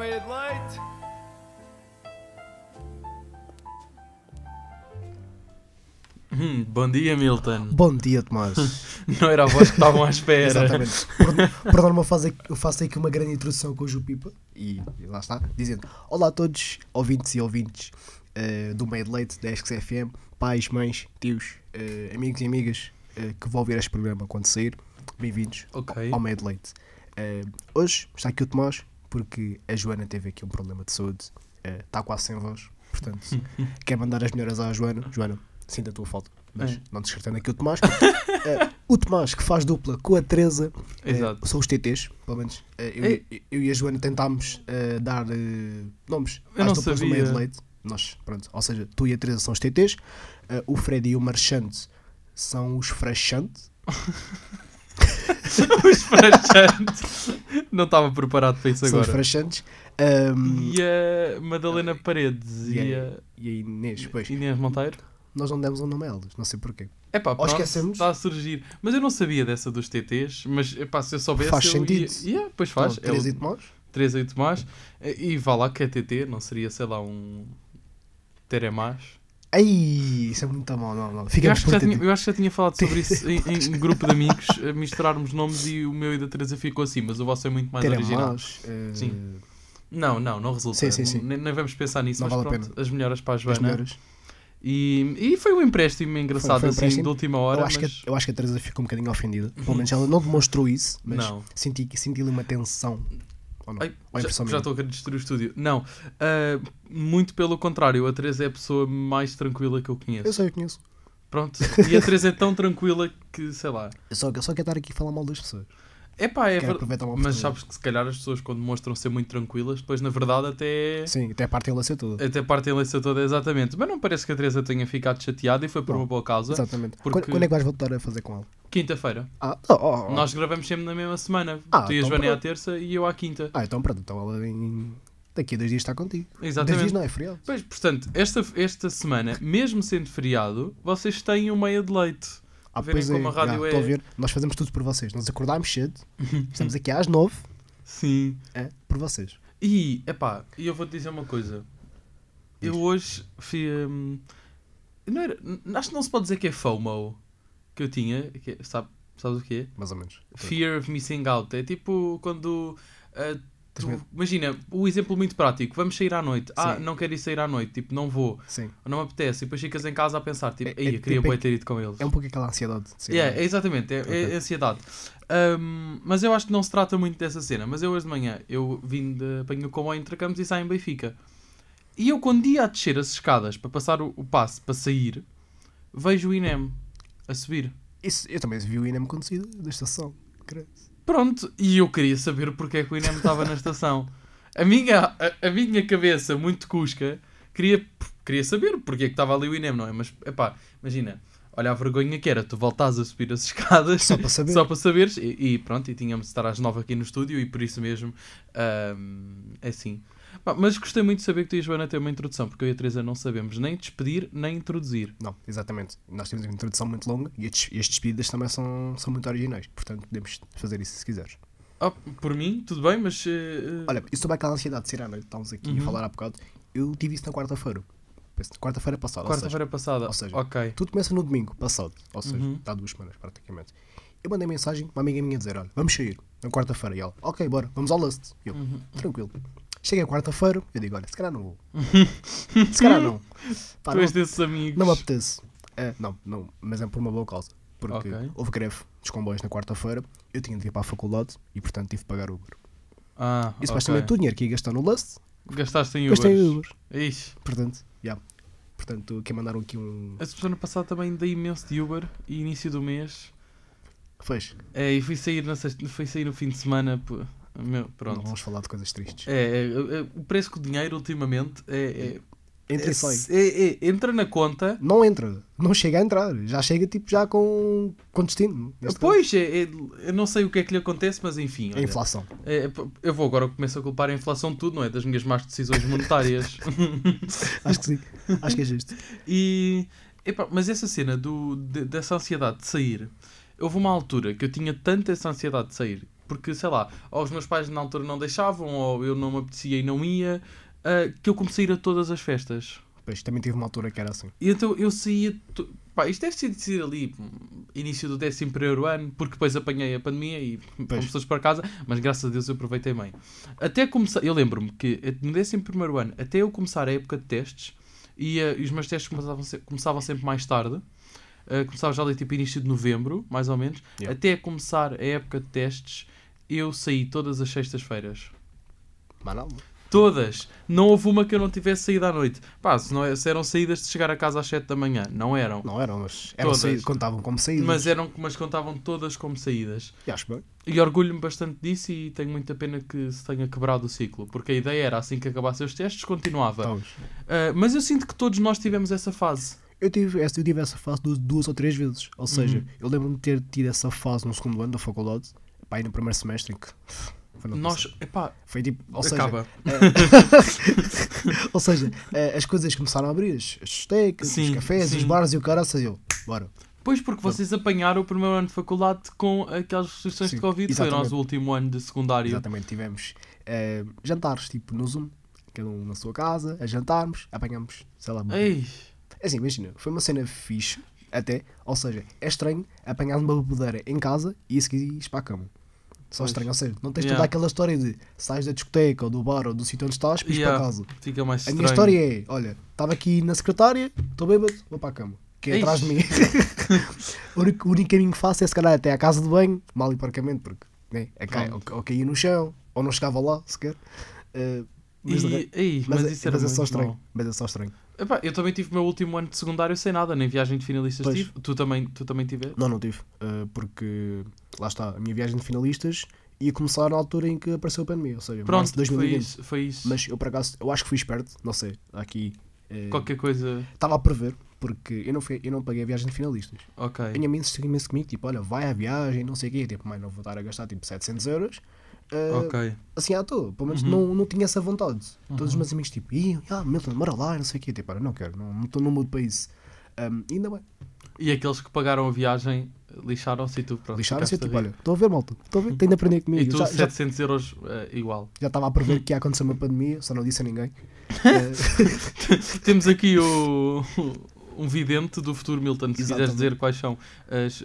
made it late. Hum, bom dia, Milton. Bom dia, Tomás. Não era a voz que estavam à espera. Exatamente. Por, por norma, eu faço aqui uma grande introdução com o Ju Pipa e, e lá está, dizendo: Olá a todos, ouvintes e ouvintes eh, do Made Late da Esques FM, pais, mães, tios, eh, amigos e amigas eh, que vão ouvir este programa quando sair. Bem-vindos Ok. ao Made Late. Eh, hoje está aqui o Tomás porque a Joana teve aqui um problema de saúde, eh, está quase sem voz, portanto, quer mandar as melhoras à Joana. Joana, sinto a tua falta, mas É. não descartando aqui o Tomás. Eh, o Tomás que faz dupla com a Teresa Exato. são os TTs, pelo menos. Eu, e- eu e a Joana tentámos dar nomes Eu às não duplas do sabia. meio de leite. Nós, pronto, ou seja, tu e a Teresa são os TTs, o Fred e o Marchante são os Frachante. Os frachantes. Não estava preparado para isso São os agora. Frachantes. Ahm, E a Madalena Paredes e, e a, e a Inês, pois. Inês Monteiro. Nós não demos um nome a elas, não sei porquê. É pá, pronto, esquecemos. está a surgir. Mas eu não sabia dessa dos TTs, mas epá, se eu soubesse. Faz eu sentido. Ia... Yeah, pois faz. Então, Teresa é e o Tomás? Teresa e Tomás. E vá lá que é TT, não seria, sei lá, um. Teremás. Ai, isso é muito mal, não, não. Eu acho, tinha, eu acho que já tinha falado sobre isso em, em grupo de amigos, a misturarmos nomes e o meu e da Teresa ficou assim, mas o vosso é muito mais original. Teremás, eh, Sim. Não, não, não resulta. Sim, sim, sim. Nem, nem vamos pensar nisso, Não mas vale a pronto, as melhoras para a as Joana. E, e foi um empréstimo engraçado Foi- foi um assim empréstimo. de última hora. eu, acho mas... que, a- eu acho que a Teresa ficou um bocadinho ofendida. Pelo menos ela não demonstrou isso, mas Não. senti, senti ali uma tensão. Ou não? Ai, Ou já, já estou a querer destruir o estúdio. Não, ah, muito pelo contrário, a Teresa é a pessoa mais tranquila que eu conheço. Eu sei, eu conheço. Pronto, e a Teresa é tão tranquila que, sei lá. Eu só, eu só quero estar aqui a falar mal das pessoas. É pá, é verdade. Mas sabes que se calhar as pessoas quando mostram ser muito tranquilas, depois na verdade até. Sim, até a parte dela ser toda. Até partem a leça toda exatamente. Mas não parece que a Teresa tenha ficado chateada e foi por Não. uma boa causa. Exatamente. Porque- Quando, quando é que vais voltar a fazer com ela? Quinta-feira. Ah, oh, oh, oh. Nós gravamos sempre na mesma semana. Ah, tu e a então Joana é à pronto. terça e eu à quinta. ah, então pronto. Então ela em... daqui a dois dias está contigo. Dois Exatamente. dias não, é feriado. Pois, portanto, esta, esta semana, mesmo sendo feriado, vocês têm um meia de leite. Ah, verem pois como é, a rádio já, é- Estou a ver. Nós fazemos tudo por vocês. Nós acordámos cedo. Estamos aqui às nove. Sim. É, por vocês. E, epá, e eu vou-te dizer uma coisa. Eu hoje fui. hum, não era, acho que não se pode dizer que é FOMO que eu tinha. Que, é- sabe, sabes o que é? Mais ou menos. Fear of missing out. É tipo quando. ah, tu- medo? imagina, o exemplo muito prático. Vamos sair à noite. Ah, Sim. não quero ir sair à noite. Tipo, não vou. Sim. Não me apetece. E depois ficas em casa a pensar. Tipo, É- é eu queria tipo- bué ter ido com eles. É um pouco aquela ansiedade. Sim, Yeah, é exatamente, é, é Ok. ansiedade. Ahm, mas eu acho que não se trata muito dessa cena. Mas eu hoje de manhã, eu vim de apanho o comboio entre Campos e saio em Benfica. E eu quando ia a descer as escadas para passar o, o passe para sair, vejo o INEM a subir. Isso, eu também vi o INEM conduzido da estação. credo. Pronto, e eu queria saber porque é que o INEM estava na estação. A minha, a, a minha cabeça, muito cusca, queria, queria saber porque é que estava ali o INEM, não é? Mas, epá, imagina, olha a vergonha que era, tu voltares a subir as escadas Só para saber. só para saberes, e, e pronto, e tínhamos de estar às nove aqui no estúdio e por isso mesmo, ahm, é assim. Mas gostei muito de saber que tu e a Joana têm uma introdução, porque eu e a Teresa não sabemos nem despedir, nem introduzir. Não, exatamente. Nós temos uma introdução muito longa e estes, estes despedidas também são, são muito originais. Portanto, podemos fazer isso se quiseres. Oh, por mim, tudo bem, mas... eh, Olha, isso sobre aquela ansiedade de sair à noite, estávamos aqui Uhum. a falar há bocado. Eu tive isso na quarta-feira. Quarta-feira passada. ou seja, quarta-feira passada, ou seja, ok. Tudo começa no domingo passado. Ou seja, Uhum. está há duas semanas praticamente. Eu mandei mensagem para uma amiga minha dizer: Olha, vamos sair na quarta-feira. E ela: Ok, bora, vamos ao Lust. E eu: Uhum. Tranquilo. Chega a quarta-feira, eu digo: Olha, se calhar não vou. se calhar não. Pá, tu não, és desses amigos. não me apetece. É, não, não, mas é por uma boa causa. Porque Ok. houve greve dos comboios na quarta-feira, eu tinha de ir para a faculdade e portanto tive de pagar Uber. Ah, E supostamente ok. o dinheiro que ia gastar no Lust, Gastaste em Ubers. gastei em Uber. Ixi. Portanto, já. Portanto, que mandaram aqui um. A semana passada também dei imenso de Uber e início do mês. Fez. É, e fui sair, na sexta, fui sair no fim de semana. Meu, Não pronto. vamos falar de coisas tristes. É, é, é, o preço com o dinheiro ultimamente é, é, Entra é, e sai. é- é- entra na conta. Não entra. Não chega a entrar. Já chega tipo já com, com destino. Pois, eu não sei o que é que lhe acontece, mas enfim. A olha, inflação. é, é, eu vou agora começo a culpar a inflação de tudo, não é? Das minhas más decisões monetárias. Acho que sim. Acho que é justo. E, epá, mas essa cena do, de- dessa ansiedade de sair, houve uma altura que eu tinha tanta essa ansiedade de sair, porque sei lá, ou os meus pais na altura não deixavam, ou eu não me apetecia e não ia, ah, que eu comecei a ir a todas as festas. Pois, também tive uma altura que era assim. E então eu saía. to- Pá, isto deve ser de ser ali, hum, início do 11 ano, porque depois apanhei a pandemia e fomos todos para casa, mas graças a Deus eu aproveitei bem. Até começar, eu lembro-me que no 11 ano, até eu começar a época de testes, e, eh, e os meus testes começavam, se- começavam sempre mais tarde, eh, começava já ali tipo início de novembro, mais ou menos, Yeah. até começar a época de testes, eu saí todas as sextas-feiras. Mas não. Todas. Não houve uma que eu não tivesse saído à noite. Pá, se, não, é- se eram saídas de chegar a casa às 7 da manhã. Não eram. Não eram, mas eram Todas. saí- contavam como saídas. Mas, eram, mas contavam todas como saídas. E acho bem. E orgulho-me bastante disso e tenho muita pena que se tenha quebrado o ciclo. Porque a ideia era, assim que acabassem os testes, continuava. Ah, mas eu sinto que todos nós tivemos essa fase. Eu tive, essa, eu tive essa fase duas, duas ou três vezes. Ou seja, Uhum. eu lembro-me de ter tido essa fase no segundo ano da faculdade, pá, aí no primeiro semestre, em que. Foi, Nós, passado. epá, foi tipo. Ou seja, acaba. ou seja eh, as coisas começaram a abrir, as discotecas, Sim, os cafés, sim. os bares e o cara, eu, bora. Pois, porque vocês apanharam o primeiro ano de faculdade com aquelas restrições Sim, de Covid. Foi o exatamente. nosso último ano de secundário. Exatamente, tivemos eh, jantares, tipo no Zoom, cada um na sua casa, a jantarmos, apanhamos, sei lá, Ei, É assim, imagina, foi uma cena fixe, até, ou seja, é estranho apanhar uma bebedeira em casa e a seguir para a cama. Só Pois. estranho, ou seja, não tens Yeah. toda aquela história de sais da discoteca ou do bar ou do sítio onde estás ires Yeah. para casa. fica mais A estranho. minha história é, olha, estava aqui na secretária, estou bêbado, vou para a cama. Que é atrás de mim. o, único, o único caminho que faço é se calhar até à casa de banho, mal e porcamente, porque né, a cai, ou, ou caía no chão, ou não chegava lá sequer. Uh, mas, E, ei, mas, mas, isso era mas é só estranho. mau. Mas é só estranho. Epá, eu também tive o meu último ano de secundário sem nada, nem viagem de finalistas Pois. tive. Tu também, tu também tiveste? Não, não tive. uh, porque lá está, a minha viagem de finalistas ia começar na altura em que apareceu a pandemia, ou seja, março Pronto, de foi 2020. isso. Foi isso. Mas eu por acaso, eu acho que fui esperto, não sei, aqui. eh, Qualquer coisa. Estava a prever, porque eu não, fui, eu não paguei a viagem de finalistas. Ok. A minha mãe insistiu imenso comigo, tipo, olha, vai à viagem, não sei o quê. Tipo, mãe, não vou estar a gastar tipo 700 euros. Uh, Ok. Assim à toa, pelo menos Uhum. não, não tinha essa vontade. Todos os Uhum. meus amigos, tipo, Ih, ah, Milton, mora lá, não sei o quê. Tipo, não quero, não estou no mood para isso. Um, e ainda bem, E aqueles que pagaram a viagem lixaram-se e tu pronto. lixaram-se, ficaste tipo, olha, estou a ver, malta, estou a ver, tenho de aprender comigo. E tu já, já, 700 euros eh, igual. já estava a prever que ia acontecer uma pandemia, só não disse a ninguém. Temos aqui o, um vidente do futuro, Milton. Se quiseres dizer quais são as, eh, as-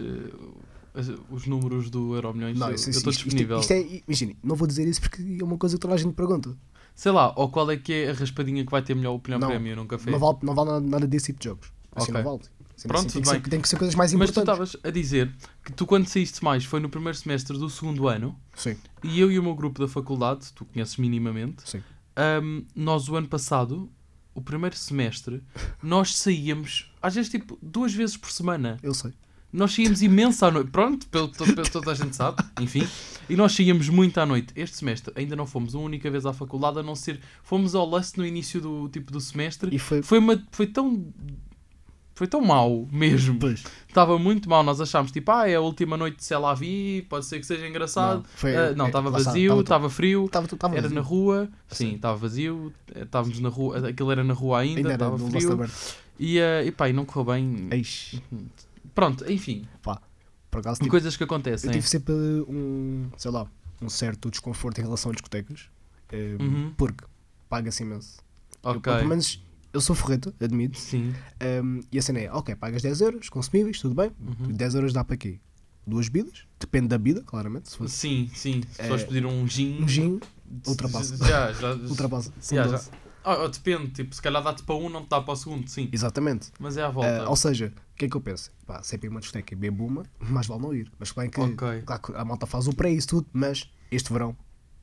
os números do Euro Milhões, não, eu isso- eu estou isto- isto- disponível. Isto, é, imagina, não vou dizer isso porque é uma coisa que toda a gente pergunta. Sei lá, ou qual é que é a raspadinha que vai ter melhor opinião Não, prémio num café? Não vale, não vale nada, desse tipo de jogos. Assim Ok. não vale. Assim, Pronto, assim, tem, tudo que ser, bem. tem que ser coisas mais Mas tu importantes. estavas a dizer que tu quando saíste mais foi no primeiro semestre do segundo ano Sim, e eu e o meu grupo da faculdade, tu conheces minimamente, sim. Ahm, nós o ano passado, o primeiro semestre, nós saíamos, às vezes tipo, duas vezes por semana. Eu sei. Nós saíamos imenso à noite. Pronto, pelo, to- pelo- toda a gente sabe, enfim. E nós saíamos muito à noite. Este semestre ainda não fomos uma única vez à faculdade, a não ser. Fomos ao Lust no início do tipo do semestre. E foi. Foi, uma, foi tão. Foi tão mau mesmo. Pois. Estava muito mal. Nós achámos tipo, ah, é a última noite de lá vi, pode ser que seja engraçado. foi- Ah, não, é, estava vazio, estava- frio. Estava estava Era vazio. na rua, sim, estava vazio, estávamos na rua, aquilo era na rua ainda, estava frio, e, eh, e pá, e não correu bem. Eish, Pronto, enfim, por acaso, tipo, coisas que eu acontecem. tive sempre um, sei lá, um certo desconforto em relação a discotecas. eh, Uhum. Porque paga-se imenso. Eu, Ok, pelo menos eu sou forreta, admito. sim, Um, e a cena é, ok, pagas 10 euros, consumíveis, tudo bem. Uhum. 10 euros dá para quê? Duas bebidas? Depende da bebida, claramente. Se fosse sim, sim, se fores pedir um gin... um gin, ultrapassa. Já, já, ultrapassa. Já, já. 12. Ah, depende, tipo, se calhar dá-te para um, não te dá para o segundo, sim, Exatamente. mas é à volta. Uh, ou seja, o que é que eu penso? Pá, sempre ir a uma discoteca e bebo uma, mais vale não ir. Mas bem que, Ok. claro que a malta faz o pré isso tudo, mas este verão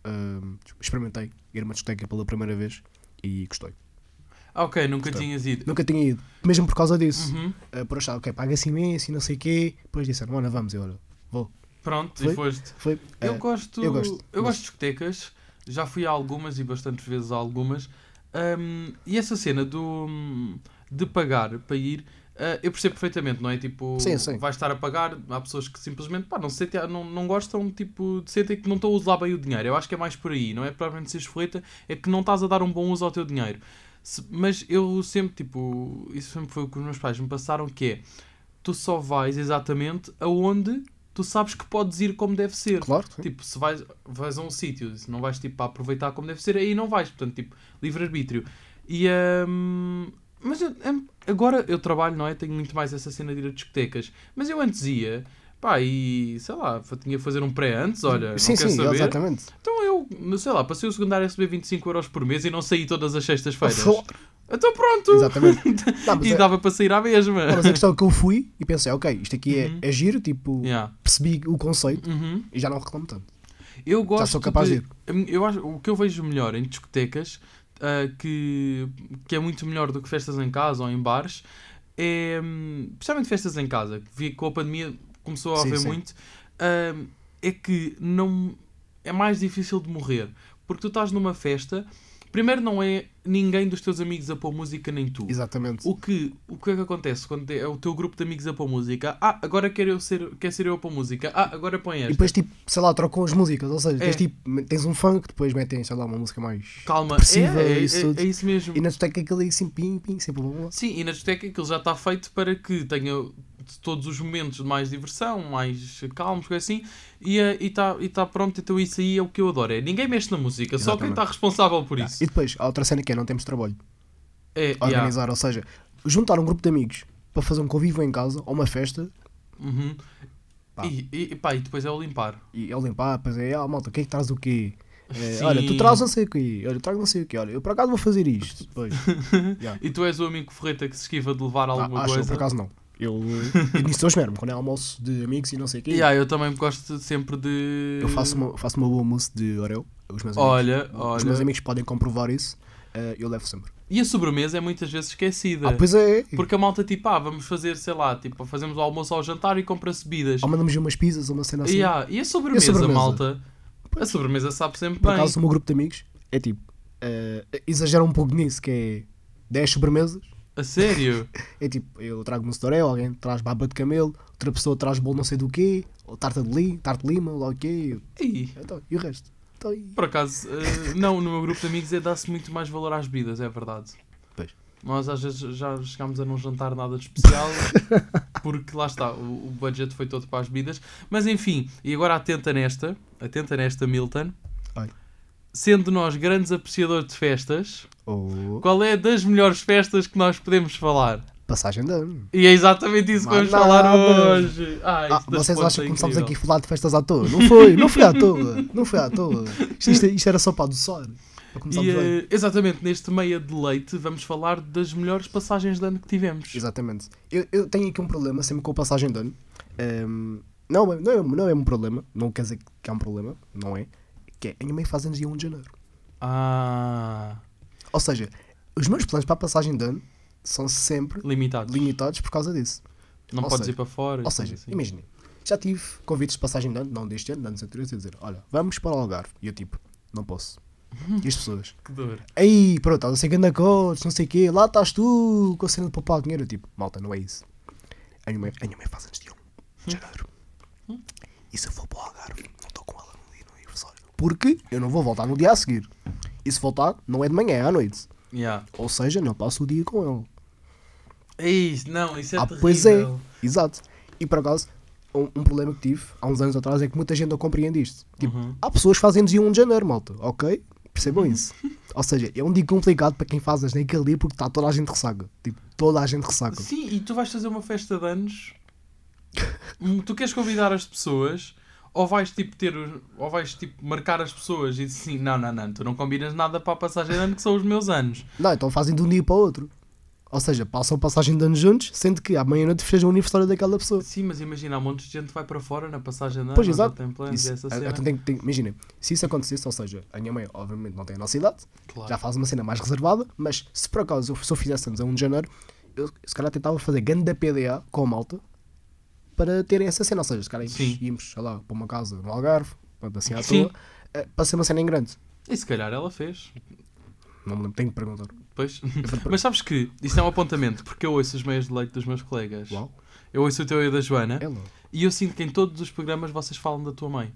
um, experimentei ir a uma discoteca pela primeira vez e gostei. Ah, ok, nunca Gostei. tinhas ido. Nunca tinha ido, mesmo por causa disso. Uhum. Uh, por achar, ok, paga-se imenso e não sei o quê. Depois disseram, olha, vamos, eu olha, vou. Pronto, Foi? e foste. Foi. Eu uh, gosto, eu eu gosto, gosto, gosto. de discotecas, já fui a algumas e bastantes vezes a algumas. Ahm, e essa cena do, de pagar para ir, ah, eu percebo perfeitamente, não é? Tipo, Sim, sim. vais estar a pagar, há pessoas que simplesmente pá, não, se sentem, não, não gostam, tipo, de sentem que não estão a usar bem o dinheiro. Eu acho que é mais por aí, não é provavelmente seres forreta, é que não estás a dar um bom uso ao teu dinheiro. Se- mas eu sempre, tipo, isso sempre foi o que os meus pais me passaram, que é, tu só vais exatamente aonde tu sabes que podes ir como deve ser. Claro. sim. Tipo, se vais, vais a um sítio, se não vais tipo, para aproveitar como deve ser, aí não vais. Portanto, tipo, livre-arbítrio. E, hum, mas eu- hum, agora eu trabalho, não é? Tenho muito mais essa cena de ir a discotecas. Mas eu antes ia, pá, e sei lá, tinha que fazer um pré antes, olha, sim, não sim, saber. exatamente. Então eu, sei lá, passei o secundário a receber 25 euros por mês e não saí todas as sextas-feiras. Claro, Então pronto! Exatamente. Não, mas, E é, dava para sair à mesma. não, mas a questão é que eu fui e pensei, ok, isto aqui é, Uhum. é giro, tipo, Yeah. percebi o conceito Uhum. e já não reclamo tanto. Eu gosto sou capaz de, de Eu acho, o que eu vejo melhor em discotecas, ah, que, que é muito melhor do que festas em casa ou em bares, é. hum, Principalmente festas em casa, que com a pandemia começou a Sim, haver sim. muito, ah, é que não. É mais difícil de morrer. Porque tu estás numa festa, primeiro não é ninguém dos teus amigos a pôr música, nem tu. Exatamente. O que, o que é que acontece quando é o teu grupo de amigos a pôr música? Ah, agora quero eu ser, quer ser eu a pôr música. Ah, agora põe E esta. depois, tipo, sei lá, trocam as músicas, ou seja, É. tens, tipo, tens um funk, depois metem, sei lá, uma música mais. Calma, depressiva é, é, e isso é- tudo. é isso mesmo. E na discoteca aquilo ali assim, pim, pim, sempre blá. Sim, e na discoteca aquilo já está feito para que tenha todos os momentos de mais diversão, mais calmos, coisa assim, e eh, está e tá pronto. Então isso aí é o que eu adoro. É, ninguém mexe na música, só quem Exatamente. está responsável por isso. E depois, há outra cena que é, não temos trabalho. É, yeah. Organizar, ou seja, juntar um grupo de amigos para fazer um convívio em casa ou uma festa Uhum. Pá. E, e, pá, e depois é o limpar. e eu limpar, depois é, ah, malta, o que é que traz o quê? É, olha, tu traz não sei o quê, olha, eu trago não sei o quê, olha, eu por acaso vou fazer isto. Yeah. E tu és o amigo ferreta que se esquiva de levar Ah, alguma acho, eu coisa. por acaso não. Eu, eu nisso eu esmero-me, quando é almoço de amigos e não sei o quê, Yeah, eu também gosto sempre de. eu faço uma, faço uma boa mousse de Oreo. Os meus amigos, Olha, os olha. meus amigos podem comprovar isso, eh, eu levo sempre. E a sobremesa é muitas vezes esquecida. Ah, pois é. Porque a malta, tipo, ah, vamos fazer, sei lá, tipo, fazemos o almoço ao jantar e compra-se bebidas. Ou mandamos umas pizzas ou uma cena assim. E, ah, e a sobremesa, E a sobremesa? malta? A sobremesa sabe sempre Por bem. acaso, o meu grupo de amigos é tipo, eh, exagera um pouco nisso, que é 10 sobremesas. A sério? É tipo, eu trago Oreo, alguém traz baba de camelo, outra pessoa traz bolo não sei do quê, ou tarta de li, tarta de lima, lá o quê. Ih, Então, e o resto? Então, e... por acaso, eh, não, no meu grupo de amigos é dá-se muito mais valor às bebidas, é verdade. Pois. Nós às vezes já chegámos a não jantar nada de especial, porque lá está, o, o budget foi todo para as bebidas. Mas enfim, e agora atenta nesta, atenta nesta, Milton. Ai. Sendo nós grandes apreciadores de festas, Ou qual é das melhores festas que nós podemos falar? Passagem de ano. E é exatamente isso que vamos falar nada. hoje. Ah, Ah, das vocês acham é que começámos aqui a falar de festas à toa? Não foi, não foi à toa, não foi à toa. Isto, isto, isto era só para adoçar. E, bem. eh, exatamente, neste meia de leite, vamos falar das melhores passagens de ano que tivemos. Exatamente. Eu, eu tenho aqui um problema sempre com a passagem de ano. Ehm, não, é- não, é, não é um problema, não quer dizer que é um problema, não é? Que é, a minha mãe faz anos dia 1 de janeiro. Ah, Ou seja, os meus planos para a passagem de ano são sempre limitados. limitados por causa disso. Não Ou podes seja- ir para fora. Ou seja, assim. imaginem, já tive convites de passagem de ano, não deste ano, de anos anteriores, a dizer: Olha, vamos para o Algarve. E eu tipo, não posso. E as pessoas, Que dor. aí, pronto, estás a ser ganda coach, não sei o quê, lá estás tu com a cena de poupar dinheiro. Eu tipo, malta, não é isso. A minha mãe, a minha mãe faz antes de 1 de janeiro. E se eu for para o Algarve, não estou com ela no dia do aniversário. Porque eu não vou voltar no dia a seguir. E se voltar, não é de manhã, é à noite. Yeah. Ou seja, não passo o dia com ele. Ei, não, isso é Ah, terrível. pois é. Exato. E por acaso, um, um problema que tive há uns anos atrás é que muita gente não compreende isto. Tipo, Uhum. há pessoas que fazem dia 1 de janeiro, malta, ok? Percebam isso. Ou seja, é um dia complicado para quem faz anos naquele dia porque está toda a gente ressaca. Tipo, toda a gente ressaca. Sim, e tu vais fazer uma festa de anos. Hum, tu queres convidar as pessoas ou vais tipo ter ou vais tipo marcar as pessoas e dizer assim, não, não, não, tu não combinas nada para a passagem de ano que são os meus anos. Não, então fazem de um dia para o outro. Ou seja, passam passagem de anos juntos, sendo que à meia-noite festejam o aniversário daquela pessoa. Sim, mas imagina, há montes de gente que vai para fora na passagem de ano, Pois, exato. tem planos Isso, a- cena. então tem, tem, imagina, se isso acontecesse, ou seja, a minha mãe obviamente não tem a nossa idade, Claro. já faz uma cena mais reservada, mas se por acaso eu, se eu fizesse anos a 1 de janeiro, eu se calhar tentava fazer ganda PDA com a malta para terem essa cena. Ou seja, se calhar Sim. íamos, sei lá, para uma casa no Algarve, assim à Sim. toa, eh, para ser uma cena em grande. E se calhar ela fez. Não me lembro, tenho que perguntar. Pois. Mas sabes que isto é um apontamento, porque eu ouço os meias de leite dos meus colegas. Uau, Eu ouço o teu e da Joana. ela. E eu sinto que em todos os programas vocês falam da tua mãe.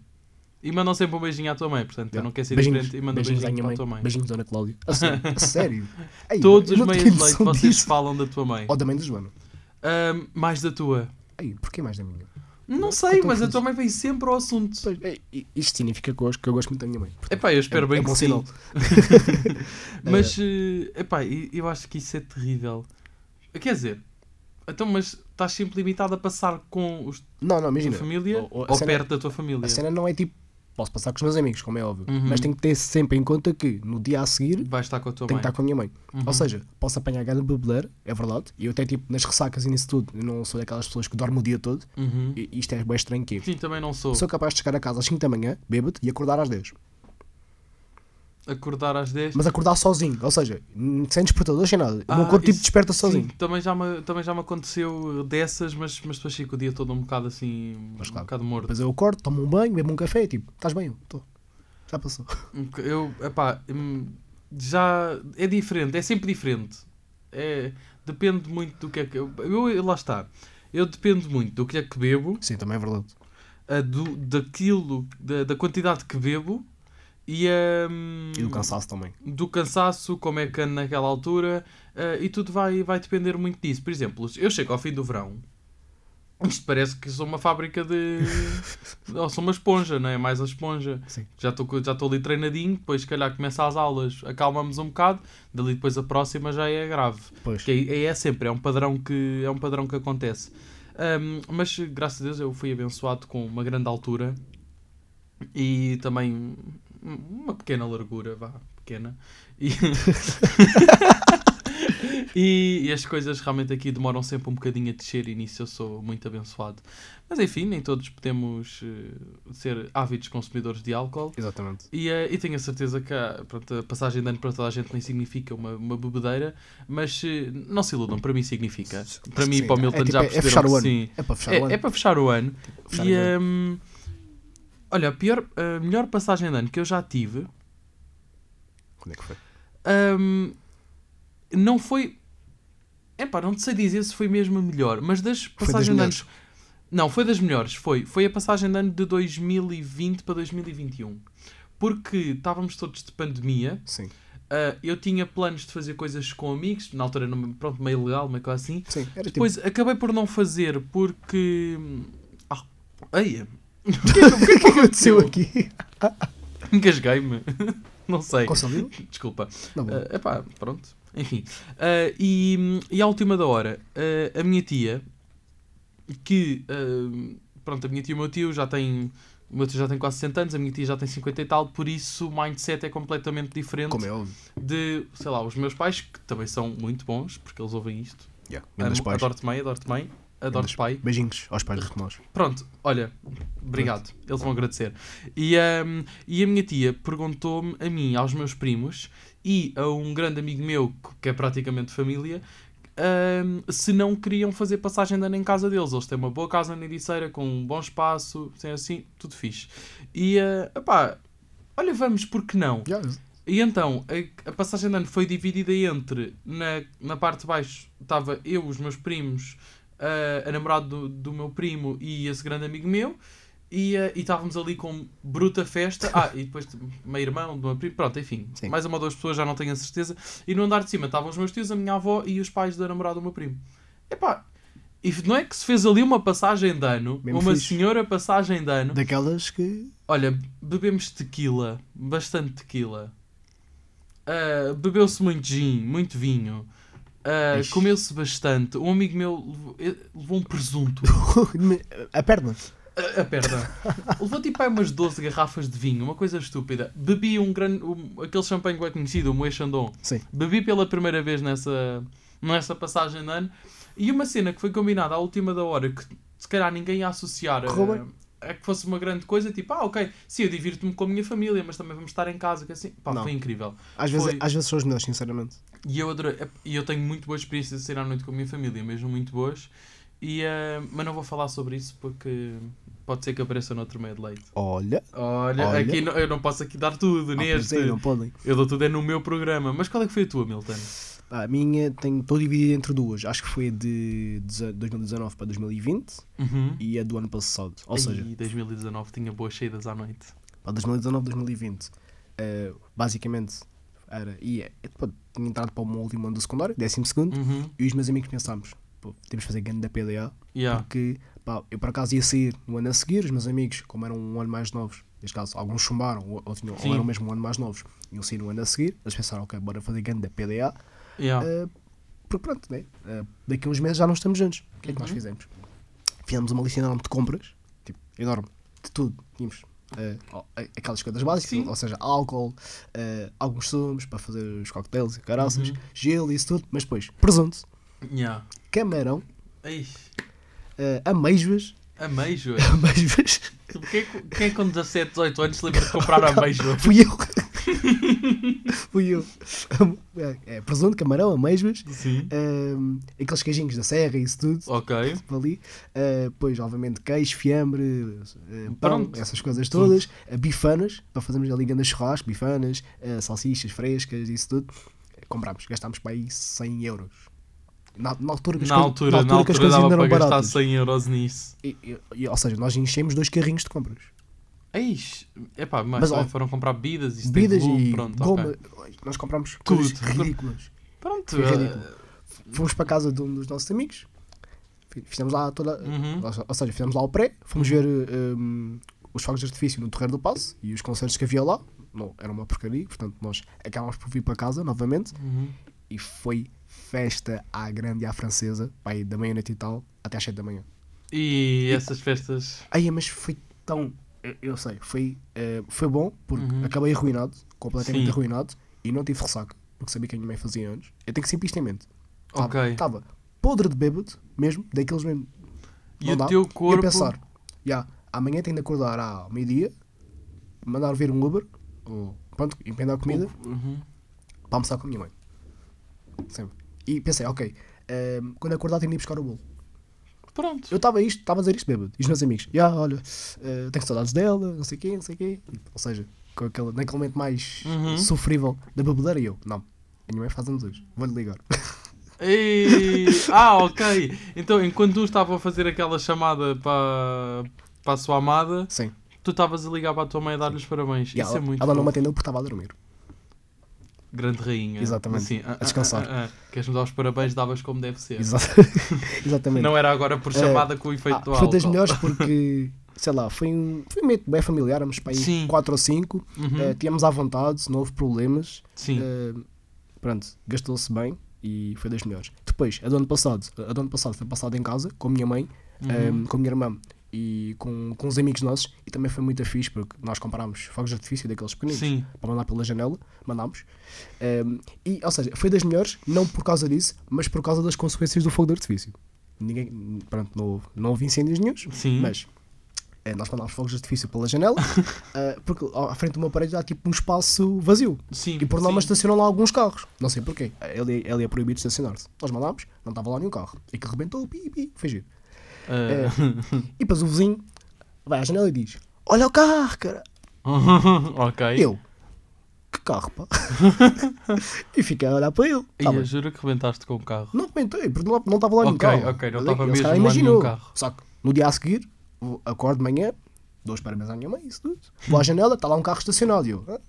E mandam sempre um beijinho à tua mãe, portanto, eu Yeah. não quero ser Beijinhos, diferente e mando um beijinhos beijinho à para a tua mãe. Beijinhos, Dona Cláudia. A sério? A sério? Ei, Todos eu os tinha de leite vocês disso. falam da tua mãe. Ou da mãe da Joana. Ahm, mais da tua. Ei, porquê mais da minha? Não sei, mas a tua mãe vem sempre ao assunto. Pois, é, Isto significa que eu, que eu gosto muito da minha mãe. Epá, eu espero É- bem é que bom sim. sinal. mas, eh, epá, eu acho que isso é terrível. Quer dizer, então, mas estás sempre limitado a passar com os, Não, não, a tua imagina. família ou- ou cena- perto da tua família. A cena não é tipo. Posso passar com os meus amigos, como é óbvio. Uhum. Mas tenho que ter sempre em conta que no dia a seguir Vais estar com a tua tenho mãe. que estar com a minha mãe. Uhum. Ou seja, posso apanhar grande bebeleira, é verdade. E eu até tipo nas ressacas e nisso tudo, eu não sou daquelas pessoas que dormem o dia todo. Uhum. E isto é bem estranho que é. Sim, também não sou. Sou capaz de chegar a casa às 5 da manhã, bêbado, e acordar às 10. Acordar às 10. Mas acordar sozinho, ou seja, sem despertador, sem nada. o meu Ah, corpo tipo desperta Sim, sozinho. também já, me, também já me aconteceu dessas, mas, mas depois fico o dia todo um bocado assim, Mas um claro. bocado morto. Depois eu acordo, tomo um banho, bebo um café e tipo, estás bem? Estou. Já passou. Eu, epá, hum, já é diferente, é sempre diferente. É, depende muito do que é que eu, eu- lá está. Eu dependo muito do que é que bebo, Sim, também é verdade. a do, daquilo, da, da quantidade que bebo e, hum, E do cansaço também. do cansaço, como é que ando naquela altura, eh, e tudo vai, vai depender muito disso. Por exemplo, eu chego ao fim do verão, isto parece que sou uma fábrica de. Ou sou uma esponja, não é? Mais a esponja. Sim. Já estou já ali treinadinho, depois, se calhar, começa as aulas, acalmamos um bocado, dali depois a próxima já é grave. Pois. Que é, é sempre, é um padrão que, é um padrão que acontece. Ahm, mas graças a Deus eu fui abençoado com uma grande altura e também uma pequena largura, vá, pequena. E, e, e as coisas realmente aqui demoram sempre um bocadinho a descer e nisso eu sou muito abençoado. Mas enfim, nem todos podemos eh, ser ávidos consumidores de álcool. Exatamente. E, eh, e tenho a certeza que a, pronto, a passagem de ano para toda a gente nem significa uma, uma bebedeira, mas eh, não se iludam, para mim significa. Para mim e para o Milton é, tipo, já é- é perceberam fechar o que ano. sim. É para fechar É, o ano. é para fechar o ano. Fechar e hum, olha, a, pior, a melhor passagem de ano que eu já tive Quando é que foi? hum, não foi. Epá, não te sei dizer se foi mesmo a melhor, mas das das passagens de anos. Não, foi das melhores. Foi, foi a passagem de ano de 2020 para 2021. Porque estávamos todos de pandemia. Sim. Uh, eu tinha planos de fazer coisas com amigos, na altura, não- pronto, meio legal, meio coisa assim. Sim, tipo. Depois acabei por não fazer porque. Ah, eia! O que é que- que aconteceu aqui? Engasguei-me. Não sei. Conselho? Desculpa. Não, bom. Uh, epá, pronto. Enfim. Uh, e, e à última da hora, uh, a minha tia, que. uh, pronto, a minha tia e o meu tio já têm. O meu tio já tem quase 60 anos, a minha tia já tem 50 e tal, por isso o mindset é completamente diferente Como é óbvio. de, sei lá, os meus pais, que também são muito bons, porque eles ouvem isto. Yeah. Adoro-te mãe, adoro-te mãe, adoro-te Grandes- pai. Beijinhos aos pais dos Tomás. Pronto, olha, obrigado, eles vão agradecer. E, hum, e a minha tia perguntou-me a mim, aos meus primos e a um grande amigo meu, que é praticamente família, hum, se não queriam fazer passagem de ano em casa deles. Eles têm uma boa casa na Ericeira, com um bom espaço, sem assim, tudo fixe. E, uh, epá, olha, vamos, porque não? Yeah. E então, a, a passagem de ano foi dividida entre, na, na parte de baixo, estava eu, os meus primos, a, a namorada do, do meu primo e esse grande amigo meu, e, eh, e estávamos ali com bruta festa. Ah, e depois meu irmão, do meu primo, pronto, enfim, Sim. mais uma ou duas pessoas, já não tenho a certeza. E no andar de cima estavam os meus tios, a minha avó e os pais da namorada do meu primo. Epá, e não é que se fez ali uma passagem de ano, Mesmo uma fixe. senhora passagem de ano. Daquelas que. Olha, bebemos tequila, bastante tequila. Ah, Bebeu-se muito gin, muito vinho. Ixi. Comeu-se bastante. Um amigo meu levou, eh, um presunto. a perna. A, a perna. levou tipo aí umas 12 garrafas de vinho, uma coisa estúpida. Bebi um grande. Um, aquele champanhe que é conhecido, o Moët Chandon. Sim. Bebi pela primeira vez nessa, nessa passagem de ano. E uma cena que foi combinada à última da hora, que se calhar ninguém ia associar Correu bem. A que fosse uma grande coisa, tipo, ah, ok, sim, eu divirto-me com a minha família, mas também vamos estar em casa, que assim, pá, Não. foi incrível. Às vezes, Foi. às vezes são os melhores, sinceramente. E eu adorei, e eu tenho muito boas experiências de sair à noite com a minha família, mesmo muito boas. E, eh, mas não vou falar sobre isso porque pode ser que apareça noutro meio de leite. Olha. Olha, Olha. aqui não- eu não posso aqui dar tudo Ah, neste. pois é, não podem. Eu dou tudo é no meu programa. Mas qual é que foi a tua, Milton? A minha estou dividida entre duas. Acho que foi a de deze- 2019 para 2020 Uhum. e a do ano passado. Ou Ai, seja, 2019 tinha boas saídas à noite. para 2019, 2020. eh, basicamente, era. E, é, pá, tinha entrado para o meu último ano do secundário, 12 segundo, Uhum. e os meus amigos pensámos: pô, temos de fazer grande da PDA. Yeah. Porque pá, eu por acaso ia sair no ano a seguir, os meus amigos, como eram um ano mais novos, neste caso alguns chumbaram, ou, ou, tinham- ou eram mesmo um ano mais novos, iam sair no ano a seguir, eles pensaram, ok, bora fazer grande da PDA. Yeah. Uh, porque pronto, né? Uh, daqui a uns meses já não estamos juntos. O que é que nós Uhum. fizemos? Fizemos uma lista enorme de compras, tipo, enorme, de tudo. Tínhamos uh, aquelas coisas básicas, Sim. ou seja, álcool, uh, alguns sumos para fazer os coquetéis e caraças, Uhum. gelo e isso tudo, mas depois presunto, Yeah. camarão, uh, amêijoas, ameijo. amêijoas, Quem é, que- quem é com 17, 18 anos se lembra de comprar ameijo? fui eu. fui eu. É, é, presunto, camarão, amêijoas, Sim. um, aqueles queijinhos da serra e isso tudo. Ok. ali. Uh, depois, obviamente, queijo, fiambre, uh, pão, Pronto. essas coisas todas. Uh, bifanas, para fazermos ali grandes churrasco, bifanas, uh, salsichas frescas, isso tudo. Comprámos, gastámos para aí 100 euros. Na, na altura, que as Na altura, na na altura que as altura coisas ainda eram gastar baratas. 100 euros nisso. E- e- ou seja, nós enchemos dois carrinhos de compras. Eish, epá, mas, Mas, ó, foram comprar bebidas, isso Bebidas e pronto, goma. ok. Nós comprámos Tudo. coisas ridículas. Pronto, eh, ridículo. Fomos para a casa de um dos nossos amigos. Fi- Fizemos lá toda. Uhum. Ou seja, fizemos lá o pré. Fomos ver um, os fogos de artifício no Terreiro do Passo e os concertos que havia lá. Não, era uma porcaria. Portanto, nós acabámos por vir para casa novamente. uhum. E foi festa à grande e à francesa. Pai, da meia-noite e tal, até às 7 da manhã. E essas festas. Aí, mas foi tão. Eu, sei, foi, eh, foi bom porque Uhum. acabei arruinado, completamente Sim. arruinado. E não tive ressaca, porque sabia que a minha mãe fazia anos. Eu tenho que sempre isto em mente. Ok. Estava podre de bêbado, mesmo, daqueles mesmo. E o dá. teu E a corpo. pensar, já, amanhã tenho de acordar ao meio-dia, mandar vir um Uber, ou pronto, encomendar comida, Uhum. para almoçar com a minha mãe. Sempre. E pensei, ok, ehm, quando acordar tenho de ir buscar o bolo. Pronto. Eu estava isto, estava a dizer isto bêbado. E os meus amigos, já, olha, eh, tenho saudades dela, não sei o quê, não sei o quê. E, Ou seja, com aquele, naquele momento mais Uhum. sofrível da bebedeira, e eu, não, a minha mãe faz anos hoje, vou-lhe ligar. Ei, Ah, ok. Então, enquanto tu estava a fazer aquela chamada para, para a sua amada, Sim. tu estavas a ligar para a tua mãe a dar-lhe os parabéns. E Isso ela, é muito ela não me atendeu porque estava a dormir. Grande rainha. Exatamente. Assim, A descansar. ah, ah, ah. Queres-me dar os parabéns? Davas como deve ser. Exa- Exatamente. Não era agora por É. chamada com o efeito Ah, do foi das álcool. melhores porque, sei lá, foi um, foi um momento bem familiar, éramos para aí Sim. 4 ou 5, Uhum. tínhamos à vontade, não houve problemas, Sim. eh, pronto, gastou-se bem e foi das melhores. Depois, a do ano passado, a do ano passado foi passada em casa com a minha mãe, Uhum. eh, com a minha irmã e com, com os amigos nossos e também foi muito fixe porque nós comprámos fogos de artifício daqueles pequeninos Sim. para mandar pela janela, mandámos. Um, e, ou seja, foi das melhores, não por causa disso, mas por causa das consequências do fogo de artifício. Ninguém, pronto, não, houve- não houve incêndios nenhums, Sim. mas eh, nós mandámos fogos de artifício pela janela, eh, porque à frente do meu prédio há tipo um espaço vazio. Sim. E por norma estacionam lá alguns carros. Não sei porquê. Ele, ele é proibido de estacionar-se. Nós mandámos, não estava lá nenhum carro. E que rebentou, pi, pi, foi giro. Ah, E depois o vizinho vai à janela e diz: Olha o carro, cara. ok. Eu, que carro, pá? e fiquei a olhar para ele. E Tá eu bem. juro que rebentaste com o carro. Não comentei, porque não estava lá nenhum Ok, carro. ok, não estava mesmo lá imaginou. carro. Só que no dia a seguir, acordo de manhã, dou os parabéns à minha mãe, isso tudo. Vou à janela, está lá um carro estacionado. E eu, "Ah,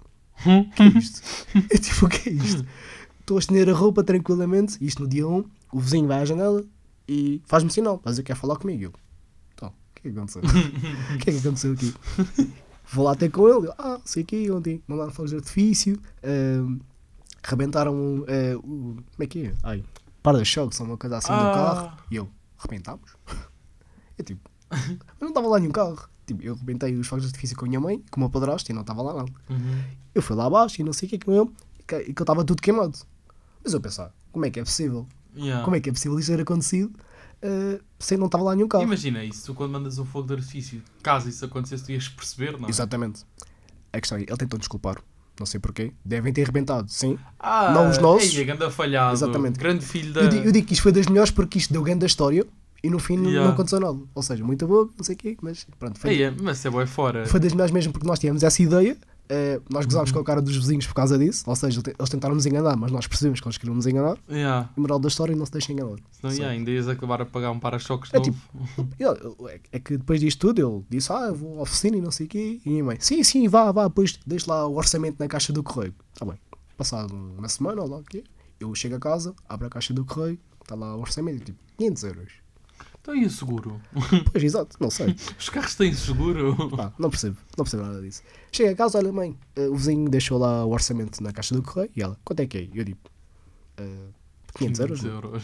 que é isto? eu tipo, o que é isto? Estou a estender a roupa tranquilamente, isto no dia 1, o vizinho vai à janela e faz-me sinal, mas eu quer falar comigo. Eu, então, o que é que aconteceu? O que é que aconteceu aqui? Vou lá ter com ele, ah, sei aqui, ontem mandaram fogos de artifício, ahm, rebentaram eh, o. Como é que é? Ai, para-choques, uma coisa assim do Ah. carro. E eu, rebentámos? Eu tipo, mas não estava lá nenhum carro. Tipo, eu rebentei os fogos de artifício com a minha mãe, com o meu padrasto, e não estava lá nada. Uhum. Eu fui lá abaixo e não sei o que é com ele, e que que ele estava tudo queimado. Mas eu pensar, como é que é possível? Yeah. Como é que é possível isso ter acontecido eh, sem não estava lá nenhum carro? Imagina isso, tu quando mandas um fogo de artifício, caso isso acontecesse, tu ias perceber, não é? Exatamente. A questão é, ele tentou desculpar. Não sei porquê. Devem ter arrebentado, sim. Ah, Não os nossos. Ei, ganda falhado. Exatamente. Grande filho da... Eu, digo, eu digo que isto foi das melhores porque isto deu grande da história e no fim não- Yeah. não aconteceu nada. Ou seja, muito boa, não sei o quê, mas pronto. Foi, Ei, é, mas é boa fora. foi das melhores mesmo porque nós tivemos essa ideia. Eh, nós gozámos com a cara dos vizinhos por causa disso. Ou seja, eles tentaram nos enganar, mas nós percebemos que eles queriam nos enganar. Yeah. E moral da história, não se deixem enganar. Só. yeah, ainda ias acabar a pagar um para-choques É ele- é- É que depois disto tudo, ele disse: Ah, eu vou à oficina e não sei o quê. E a minha mãe: Sim, sim, vá, vá, depois deixa lá o orçamento na caixa do correio. Está bem. Passado uma semana ou lá o quê, eu chego a casa, abro a caixa do correio, está lá o orçamento, tipo 500 euros. Então e o seguro? Pois, exato, não sei. Os carros têm seguro? Pá, não percebo, não percebo nada disso. Chega a casa, olha, mãe, eh, o vizinho deixou lá o orçamento na caixa do correio e ela, quanto é que é? Eu digo, "Eh, 500 euros. 500 euros.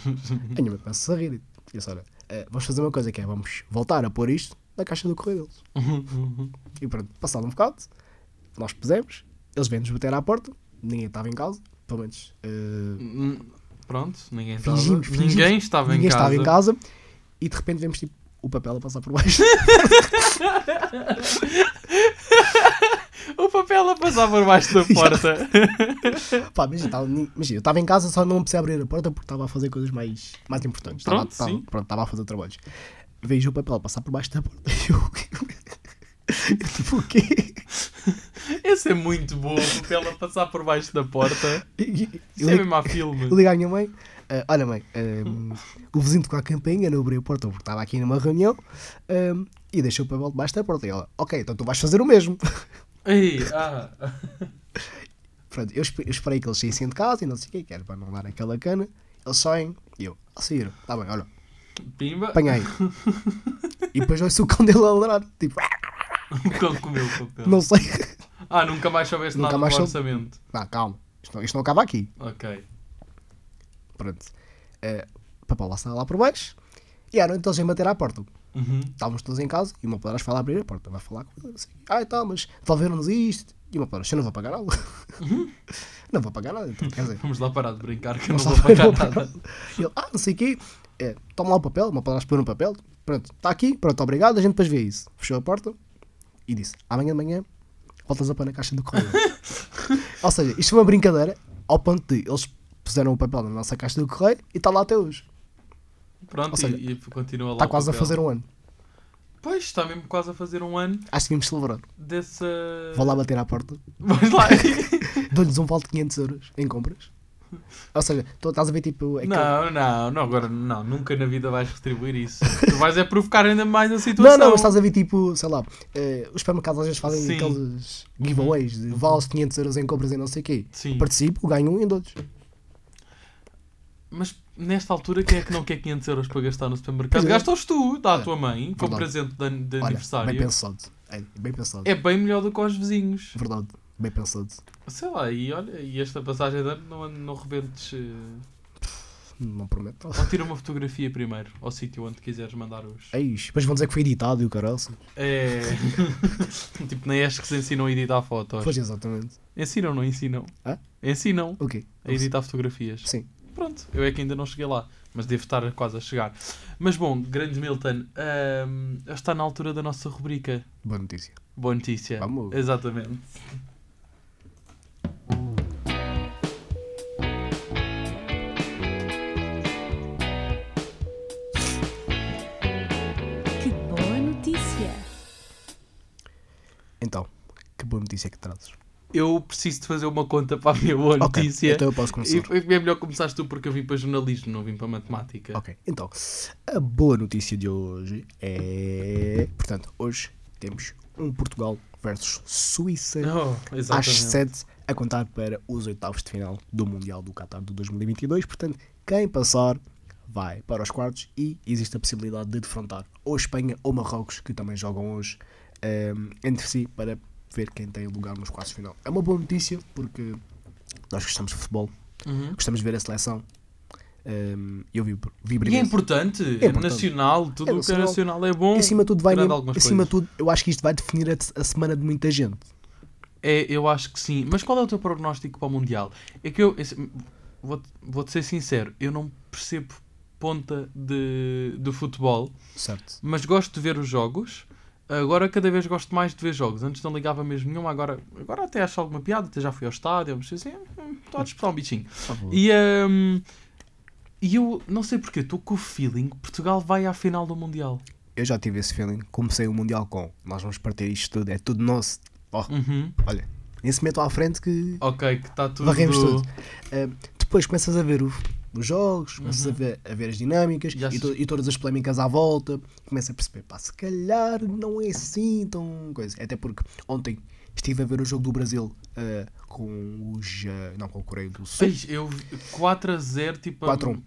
A minha mãe começa a rir e disse, olha, eh, vamos fazer uma coisa que é, vamos voltar a pôr isto na caixa do correio deles. E pronto, passado um bocado, nós pusemos, eles vêm-nos bater à porta, ninguém estava em casa, pelo menos Hum, Pronto, ninguém estava. Fingimos- Ninguém estava ninguém em casa. estava em casa e de repente vemos tipo o papel a passar por baixo. O papel a passar por baixo da porta. Pá, imagina, eu estava em casa só não me precisava abrir a porta porque estava a fazer coisas mais, mais importantes. Estava- Pronto, estava, sim. pronto, estava a fazer trabalhos. Vejo o papel passar por baixo da porta e eu. eu tipo, o quê? Esse é muito bom. O papel a passar por baixo da porta. Isso Eu, é mesmo a filme. eu ligo à minha mãe. "Ah, olha, mãe, ahm, o vizinho tocou a campainha, não abri a porta porque estava aqui numa reunião ahm, e deixou o papel debaixo da porta. E ela, ok, então tu vais fazer o mesmo. Ei, ah. Pronto, eu, eu esperei que eles saíssem de casa e não sei o quê, que era para não dar aquela cana. Eles saem e eu, ah, saíram, está bem, olha, Pimba. apanhei. e depois ouço o cão dele a ladrar, tipo, O cão comeu o papel. não sei. Ah, nunca mais soubeste Nunca nada mais do soube. orçamento. Não, calma, isto não, isto não acaba aqui. Ok. Pronto. Eh, o papel lá está lá por baixo e à noite eles vêm bater à porta. Uhum. Estávamos todos em casa e o meu padrasto lá abrir a porta, vai falar com ele, assim, ah, e tal, mas devolveram-nos isto. E o meu padrasto, eu não vou pagar nada. não vou pagar nada, então, quer dizer, Vamos lá parar de brincar que eu não vou pagar parar. nada. E ele, ah, não sei o quê, é, toma lá o papel, o meu padrasto pôr um papel, pronto, está aqui, pronto, obrigado, a gente depois vê isso. Fechou a porta e disse, amanhã de manhã voltas a pôr na caixa do correio. Ou seja, isto foi uma brincadeira ao ponto de eles puseram o papel na nossa caixa do correio e está lá até hoje. Pronto, Ou seja, e, e continua lá. Está quase a papel. fazer um ano. Pois, está mesmo quase a fazer um ano Acho que devíamos celebrar. dessa. Vou lá bater à porta, Vais lá. dou-lhes um vale de 500 euros em compras. Ou seja, tu estás a ver tipo. aquele- Não, não, não, agora não, nunca na vida vais retribuir isso. Tu vais é provocar ainda mais a situação. Não, não, mas estás a ver tipo, sei lá, eh, os supermercados às vezes fazem Sim. aqueles giveaways de vales de 500 euros em compras e não sei o quê. Sim. Participo, ganho um em dois. Mas nesta altura, quem é que não quer 500 euros para gastar no supermercado? É. Gastas tu, dá à É, tua mãe, como verdade. presente de, de Olha, aniversário. bem pensado. É, bem pensado. É bem melhor do que aos vizinhos. Verdade, bem pensado. Sei lá, e olha, e esta passagem de ano não, não rebentes. eh, Não prometo. Ou tira uma fotografia primeiro, ao sítio onde quiseres mandar os. É isso. Depois vão dizer que foi editado e o caralho. É. tipo, nem és que se ensinam a editar fotos. Pois exatamente. Ensinam ou não ensinam? Hã? Ensinam O quê? a editar fotografias. Sim. Pronto, eu é que ainda não cheguei lá, mas devo estar quase a chegar. Mas bom, grande Milton, ahm, está na altura da nossa rubrica. Boa notícia. Boa notícia. Vamos. Exatamente. Que boa notícia! Então, que boa notícia que trazes. Eu preciso de fazer uma conta para a minha boa Ok, notícia. então eu posso começar. E é melhor começares tu porque eu vim para jornalismo, não vim para matemática. Ok, então, a boa notícia de hoje é. Portanto, hoje temos um Portugal versus Suíça Oh, às exatamente. 7 a contar para os oitavos de final do Mundial do Qatar de 2022. Portanto, quem passar vai para os quartos e existe a possibilidade de defrontar ou Espanha ou Marrocos, que também jogam hoje ehm, entre si para ver quem tem lugar nos quartos de final. É uma boa notícia porque nós gostamos de futebol, Uhum. gostamos de ver a seleção. ehm, eu vibro, vibro E é importante, É é importante. nacional, tudo É o que é nacional. é bom. E acima de tudo, vai acima de tudo, eu acho que isto vai definir a, a semana de muita gente. É, eu acho que sim. Mas qual é o teu prognóstico para o Mundial? É que eu, vou-te ser sincero, eu não percebo ponta de, de futebol, Certo. mas gosto de ver os jogos. Agora cada vez gosto mais de ver jogos. Antes não ligava mesmo nenhuma, agora, agora até acho alguma piada, até já fui ao estádio, mas assim, hum, estou a disputar um bichinho. E, hum, e eu não sei porque, estou com o feeling que Portugal vai à final do Mundial. Eu já tive esse feeling. Comecei o Mundial com nós vamos partir isto tudo, é tudo nosso. Oh, Uhum. olha, nem se metam à frente que Ok, que está tudo. varremos tudo. Ah, depois começas a ver o- os jogos, começas Uhum. a, ver, a ver as dinâmicas e, to- e todas as polémicas à volta. Começa a perceber, pá, se calhar não é assim tão coisa. Até porque ontem estive a ver o jogo do Brasil ah, com os. ah, não, com o Coreia do Sul. Seis, eu vi 4 a 0, tipo. 4 a 1.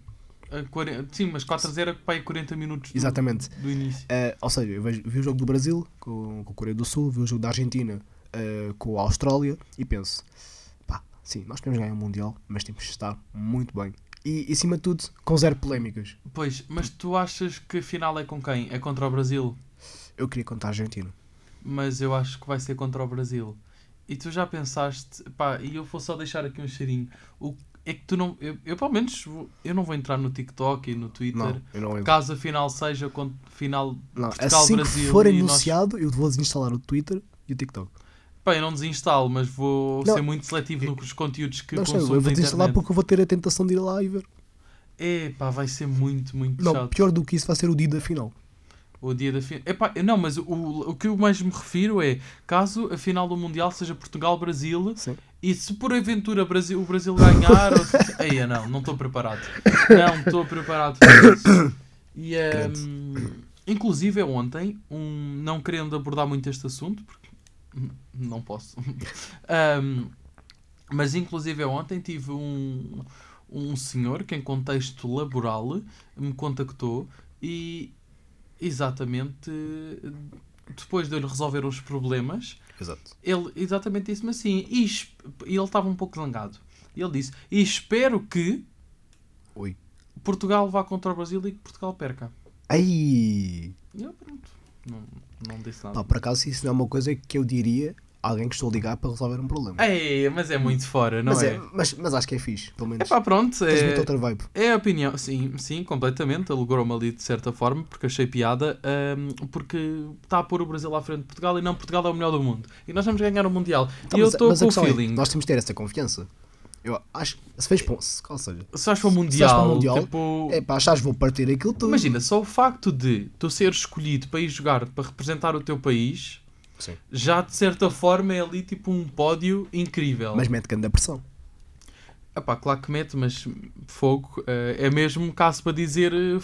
a 40 sim, mas 4 a 0 é para aí 40 minutos do, Exatamente. do início. Eh, ou seja, eu vejo- vi o jogo do Brasil com, com a Coreia do Sul, vi o jogo da Argentina eh, com a Austrália e penso, pá, sim, nós podemos ganhar o Mundial, mas temos que estar muito bem. E, acima de tudo, com zero polémicas. Pois, mas tu achas que a final é com quem? É contra o Brasil? Eu queria contar a Argentina. Mas eu acho que vai ser contra o Brasil. E tu já pensaste, pá, e eu vou só deixar aqui um cheirinho. O, é que tu não. Eu, eu pelo menos vou- eu não vou entrar no TikTok e no Twitter. Não, não. Caso a final seja com final Não, Portugal, assim Brasil que for e nós- anunciado, eu vou desinstalar o Twitter e o TikTok. Eu não desinstalo, mas vou Não. ser muito seletivo nos conteúdos que não sei, consumo eu vou desinstalar porque eu vou ter a tentação de ir lá e ver. É, pá, vai ser muito, muito Não, chato. pior do que isso vai ser o dia da final. O dia da final. Epá, não, mas o, o que eu mais me refiro é caso a final do Mundial seja Portugal-Brasil e se por aventura Brasil, o Brasil ganhar. ou... Eia, não, não estou preparado. Não estou preparado para isso. E, ehm, inclusive, ontem, um, não querendo abordar muito este assunto, porque não posso. Ehm, mas inclusive ontem tive um, um senhor que em contexto laboral me contactou e exatamente depois de eu lhe resolver os problemas, Exato. ele exatamente disse-me assim, e e ele estava um pouco zangado. Ele disse, e espero que Oi. Portugal vá contra o Brasil e que Portugal perca. E eu pronto, não, não disse nada. Pá, por acaso isso não é uma coisa que eu diria a alguém que estou a ligar para resolver um problema. É, mas é muito fora, não mas, é? é, mas, mas acho que é fixe, pelo menos. É pá, pronto, Tens é, muito outra vibe. É a opinião, sim, sim, completamente. Alegrou-me ali de certa forma, porque achei piada, hum, porque está a pôr o Brasil à frente de Portugal e não Portugal é o melhor do mundo. E nós vamos ganhar o Mundial. Então, e eu mas- estou mas a com o é, feeling. nós temos de ter essa confiança. Eu acho se fez ponto, ou seja, Se vais para o Mundial, para o Mundial, tipo. é pá, achas vou partir aquilo tudo. Imagina, só o facto de tu ser escolhido para ir jogar, para representar o teu país, Sim. já de certa forma é ali tipo um pódio incrível. Mas mete grande pressão. Epá, claro que mete, mas fogo eh, é mesmo caso para dizer eh.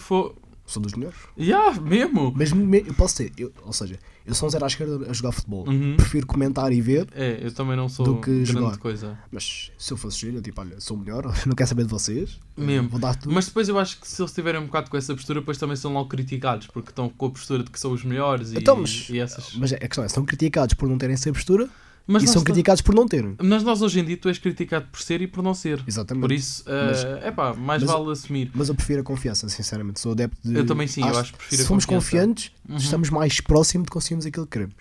Sou dos melhores. Yeah, mesmo. Mesmo, me- eu posso ter, eu- ou seja, eu sou um zero à esquerda a jogar futebol. Uhum. Prefiro comentar e ver, É, eu também não sou Do que grande jogar. coisa. mas se eu fosse eu tipo, olha, sou melhor, não quero saber de vocês. Mesmo. Vou dar tudo. Mas depois eu acho que se eles tiverem um bocado com essa postura, depois também são logo criticados, porque estão com a postura de que são os melhores e, Então, mas- e essas. Mas a questão é, são criticados por não terem essa postura Mas e são criticados por não terem. mas nós hoje em dia tu és criticado por ser e por não ser. Exatamente. Por isso, é pá, mais mas- vale assumir. Mas eu prefiro a confiança, sinceramente. Sou adepto de. Eu também sim, eu acho que prefiro Se a formos confiança. confiantes, Uhum. estamos mais próximos de conseguirmos aquilo que queremos.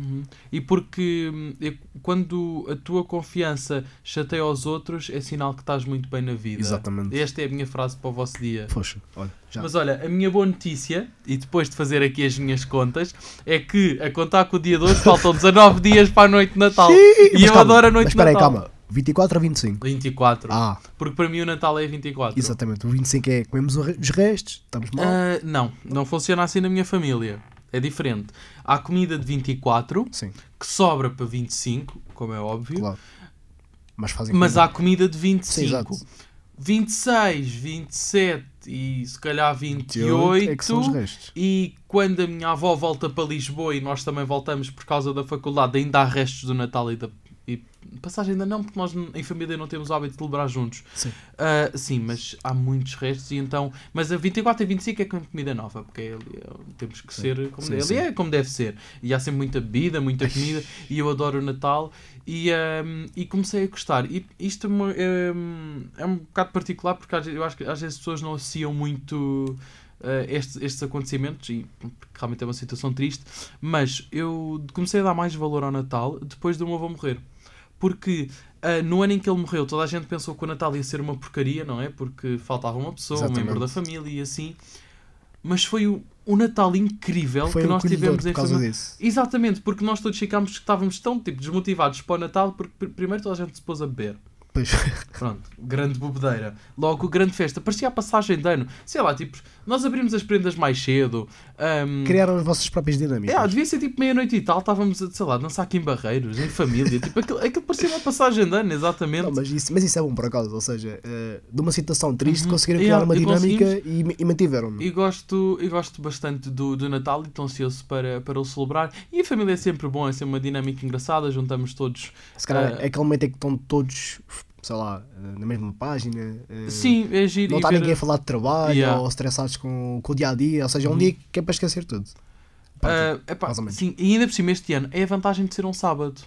Uhum. E porque hum, quando a tua confiança chateia aos outros, é sinal que estás muito bem na vida. Exatamente. Esta é a minha frase para o vosso dia. Poxa, olha, já. Mas olha, a minha boa notícia, e depois de fazer aqui as minhas contas, é que a contar com o dia de hoje faltam 19 dias para a noite de Natal. e Mas eu calma, adoro a noite Mas de espera aí, Natal. calma. 24 ou 25? 24. Ah, Porque para mim o Natal é 24. exatamente. O 25 é comemos os restos, estamos mal. Ah, não, não funciona assim na minha família. É diferente. Há comida de 24 Sim, que sobra para 25, como é óbvio. claro. Mas fazem Mas comida. há comida de Sim, 25. exato. 26, 27 e se calhar 28 28. é que são os restos. E quando a minha avó volta para Lisboa e nós também voltamos por causa da faculdade, ainda há restos do Natal e da. E passagem ainda não, porque nós em família não temos o hábito de celebrar juntos. Sim. Ah, sim, mas há muitos restos e então. Mas a 24 e 25 é com comida nova, porque é ali, é- temos que Sim. ser como Sim, deve, sim. é como deve ser. E há sempre muita bebida, muita comida e eu adoro o Natal e, ahm, e comecei a gostar. E isto é, é, é um bocado particular porque eu acho que às vezes as pessoas não associam muito. ah, estes, estes acontecimentos e realmente é uma situação triste, mas eu comecei a dar mais valor ao Natal depois do meu avô morrer. Porque ah, no ano em que ele morreu, toda a gente pensou que o Natal ia ser uma porcaria, não é? Porque faltava uma pessoa, um Exatamente. membro da família e assim. Mas foi o, o Natal incrível Foi que um nós tivemos em por causa disso. Exatamente, porque nós todos ficámos que estávamos tão tipo, desmotivados para o Natal, porque pr- primeiro toda a gente se pôs a beber. Pois. Pronto, grande bobedeira. Logo, grande festa. Parecia a passagem de ano. Sei lá, tipo, nós abrimos as prendas mais cedo. Ahm, Criaram as vossas próprias dinâmicas. é, devia ser tipo meia-noite e tal, estávamos a, sei lá, dançar aqui em Barreiros, em família. tipo, aquilo, aquilo parecia uma passagem de ano, exatamente. Não, mas, isso, mas isso é bom por acaso, ou seja, eh, de uma situação triste Uhum. conseguiram criar uma e dinâmica e, e mantiveram-no. E gosto, e gosto bastante do, do Natal e estou ansioso para, para o celebrar. E a família é sempre bom, é sempre uma dinâmica engraçada, juntamos todos. Se calhar Ah. é aquele momento em que estão todos sei lá, eh, na mesma página. eh, Sim, é giro. Não está ninguém a falar de trabalho Yeah. ou estressados com, com o dia a dia, ou seja, é um Uhum. dia que é para esquecer tudo. Ah, epá, sim, e ainda por cima este ano é a vantagem de ser um sábado.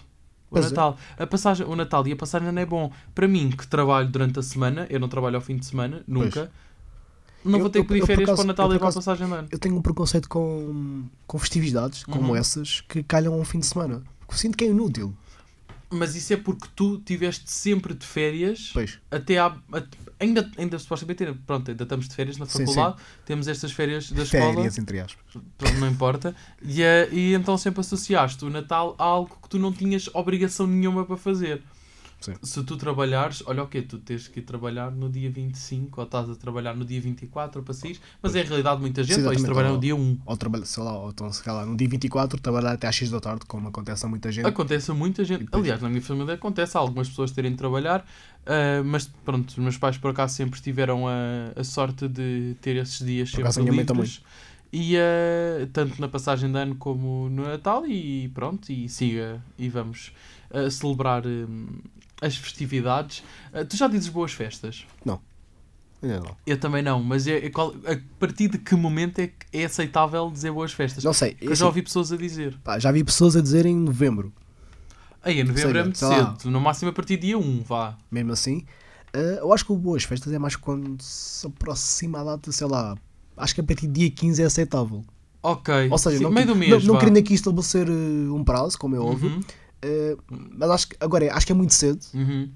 O Pois é. Natal. A passagem, o Natal e a passagem não é bom. Para mim, que trabalho durante a semana, eu não trabalho ao fim de semana, nunca. Não Eu- vou ter que pedir férias acaso- para o Natal eu, e para a passagem de ano. Eu tenho um preconceito com, com festividades como Uhum. essas que calham ao fim de semana. Porque sinto que é inútil. Mas isso é porque tu tiveste sempre de férias Pois, até à. ainda, ainda supostamente, pronto, ainda estamos de férias na Sim, faculdade, temos estas férias da escola, férias, entre aspas. pronto, não importa, e, eh, e então sempre associaste o Natal a algo que tu não tinhas obrigação nenhuma para fazer. Sim. Se tu trabalhares, olha o quê, tu tens que ir trabalhar no dia 25 ou estás a trabalhar no dia 24 para sair, mas Pois. é a realidade de muita gente, exatamente, trabalhar ou- no dia 1. Ou trabalhar, sei lá, ou então, sei lá, no dia 24, trabalhar até às 6 da tarde, como acontece a muita gente. Acontece a muita gente. depois- Aliás, na minha família acontece a algumas pessoas terem de trabalhar, ah, mas pronto, os meus pais por acaso sempre tiveram a, a sorte de ter esses dias Por sempre livres. E ah, tanto na passagem de ano como no Natal, e pronto, e siga e vamos ah, celebrar hum, as festividades. Ah, tu já dizes boas festas? Ainda não. Eu também não, mas é, é qual- a partir de que momento é que é aceitável dizer boas festas? Não sei. Porque eu assim, já ouvi pessoas a dizer. pá, já vi pessoas a dizer em novembro. Aí, em novembro seja, é muito sei lá. cedo, no máximo a partir de dia 1, vá. mesmo assim. Eh, eu acho que o Boas Festas é mais quando se aproxima a data, sei lá. Acho que a partir de dia 15 é aceitável. Ok. Ou seja, Sim, não, meio do não- mês, não, vá. querendo aqui estabelecer eh, um prazo, como é óbvio, Uhum, eh, mas acho que agora acho que é muito cedo. uhum,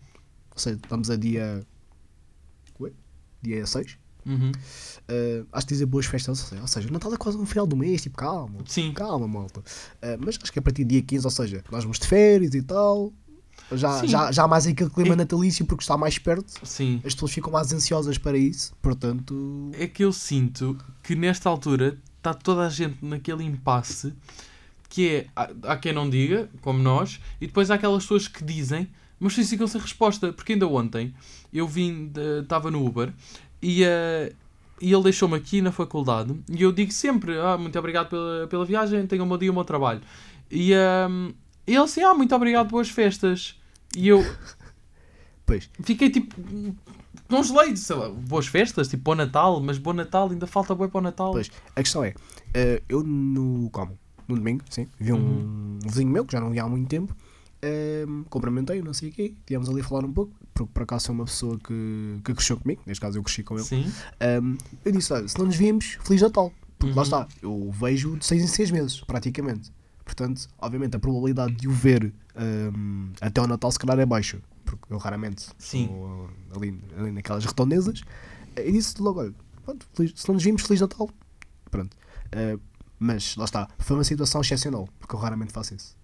Ou seja, estamos a dia. Ué? Dia 6. uhum. Eh, acho que dizer boas festas, ou seja, o Natal é quase no final do mês, tipo, calma. Sim. Calma, malta. Eh, mas acho que a partir de dia 15, ou seja, nós vamos de férias e tal. Já, Sim. já, já há mais aquele clima É- natalício porque está mais perto. Sim. As pessoas ficam mais ansiosas para isso, portanto. É que eu sinto que nesta altura está toda a gente naquele impasse que é, há, há quem não diga, como nós, e depois há aquelas pessoas que dizem, mas depois ficam sem resposta. Porque ainda ontem eu vim, estava no Uber e, eh, e ele deixou-me aqui na faculdade e eu digo sempre, ah, muito obrigado pela, pela viagem, tenha um bom dia, um bom trabalho. E, e ele assim, ah, muito obrigado, boas festas. E eu Pois, fiquei tipo. Congelei, sei lá, boas festas, tipo bom Natal, mas bom Natal, ainda falta boi para o Natal. Pois. a questão é: eh, eu no. Como? No domingo, sim, vi um, Uhum. um vizinho meu que já não via há muito tempo. eh, cumprimentei, não sei o quê, estivemos ali a falar um pouco, porque por acaso é uma pessoa que, que cresceu comigo, neste caso eu cresci com ele. Sim. Um, eu disse: olha, se não nos vimos, Feliz Natal. Porque lá Uhum. está, eu vejo de 6 em 6 meses, praticamente. Portanto, obviamente, a probabilidade de o ver um, até ao Natal, se calhar, é baixa. Porque eu raramente Sim. estou ali, ali naquelas redondezas. E disse logo: olha, pronto, feliz- se não nos vimos, Feliz Natal. Pronto. Uh, mas lá está, foi uma situação excepcional, porque eu raramente faço isso.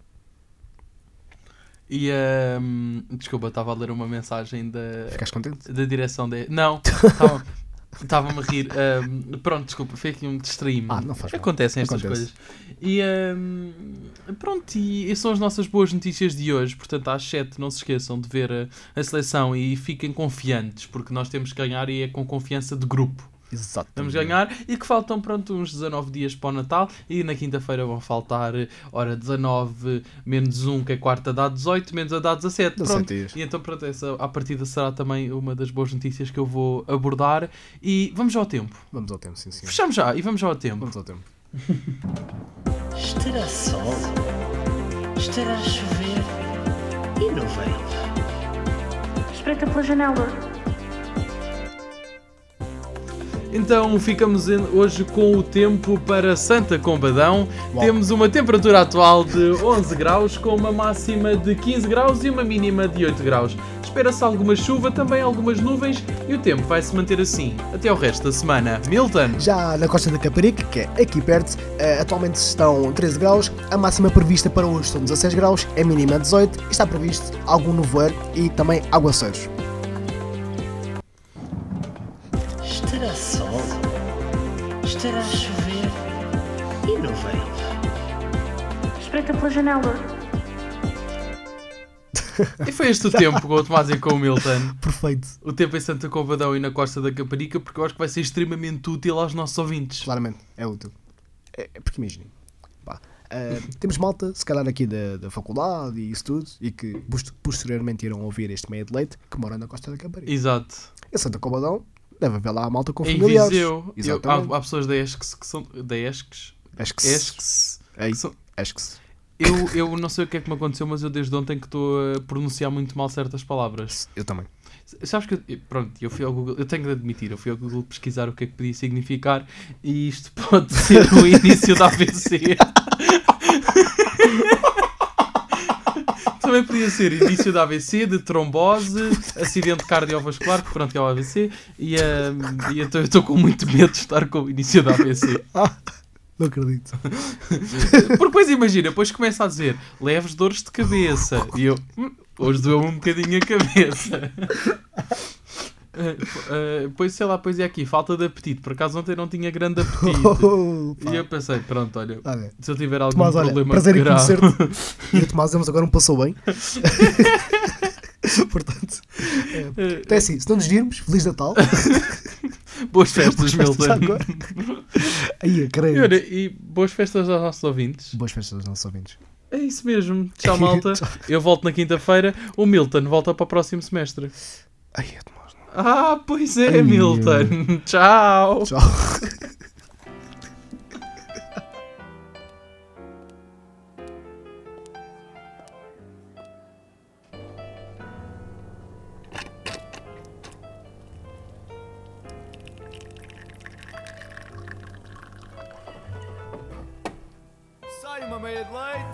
E ehm, desculpa, estava a ler uma mensagem da, Ficaste contente? da direção de. Não, estava- estava-me a rir. Ehm, pronto, desculpa, foi aqui um distraí-me. Ah, não faz mal. Acontecem estas Acontece. coisas. E ehm, pronto, e, e são as nossas boas notícias de hoje. Portanto, às 7 não se esqueçam de ver a, a seleção e fiquem confiantes, porque nós temos que ganhar e é com confiança de grupo. Exato. Vamos ganhar e que faltam pronto uns 19 dias para o Natal e na quinta-feira vão faltar hora 19 menos 1 que é quarta dá 18 menos a dá 17 17 pronto. dias. e então pronto essa à partida será também uma das boas notícias que eu vou abordar e vamos já ao tempo Vamos ao tempo, sim, sim. fechamos já e vamos já ao tempo Vamos ao tempo. Estará sol? Estará a chover? E nuvens? Espreita pela janela. Então ficamos hoje com o tempo para Santa Combadão. Uau. Temos uma temperatura atual de 11 graus, com uma máxima de 15 graus e uma mínima de 8 graus. Espera-se alguma chuva, também algumas nuvens e o tempo vai se manter assim até o resto da semana. Milton! Já na costa da Caparica, que é aqui perto, eh, atualmente estão 13 graus, a máxima prevista para hoje são 16 graus, a mínima 18 e está previsto algum nevoeiro e também aguaceiros. Janela. E foi este o tempo com o Tomás e com o Milton. Perfeito, O tempo em Santa Combadão e na costa da Caparica, porque eu acho que vai ser extremamente útil aos nossos ouvintes. claramente, é útil. É, é porque imaginem, pá, Ah, temos malta, se calhar aqui da, da faculdade e isso tudo, e que pos- posteriormente irão ouvir este meio de leite, que mora na Costa da Caparica. Exato. Em Santa Combadão, deve haver lá a malta com Em familiares. Viseu, eu, Exatamente. há, há pessoas da ESCS que são. Da ESCS? Acho que ESCS. Eu, eu não sei o que é que me aconteceu, mas eu desde ontem que estou a pronunciar muito mal certas palavras. Eu também. Sabes que, eu- pronto, eu fui ao Google, eu tenho de admitir, eu fui ao Google pesquisar o que é que podia significar e isto pode ser o início da AVC. Também podia ser início da AVC, de trombose, acidente cardiovascular, que pronto é o AVC, e, hum, e então eu estou com muito medo de estar com o início da AVC. Não acredito. Porque depois imagina, depois começa a dizer leves dores de cabeça. E eu, "Hum, hoje doeu-me um bocadinho a cabeça. Eh, eh, Pois sei lá, pois é aqui, falta de apetite. Por acaso ontem não tinha grande apetite. Oh. E eu pensei, pronto, olha, Olha, se eu tiver algum Tomás, olha, problema prazer em grave. conhecer-te. E o Tomás Lemos agora um passou bem. Portanto, eh, até assim, se não nos virmos, Feliz Natal. Boas festas, Boas festas Milton. Aí, E, creio. olha, e boas festas aos nossos ouvintes. Boas festas aos nossos ouvintes. É isso mesmo. Tchau, malta. Eu volto na quinta-feira. O Milton volta para o próximo semestre. Ai, é Tomás. Ah, pois é, Ai, Milton. Tchau. Tchau. Sai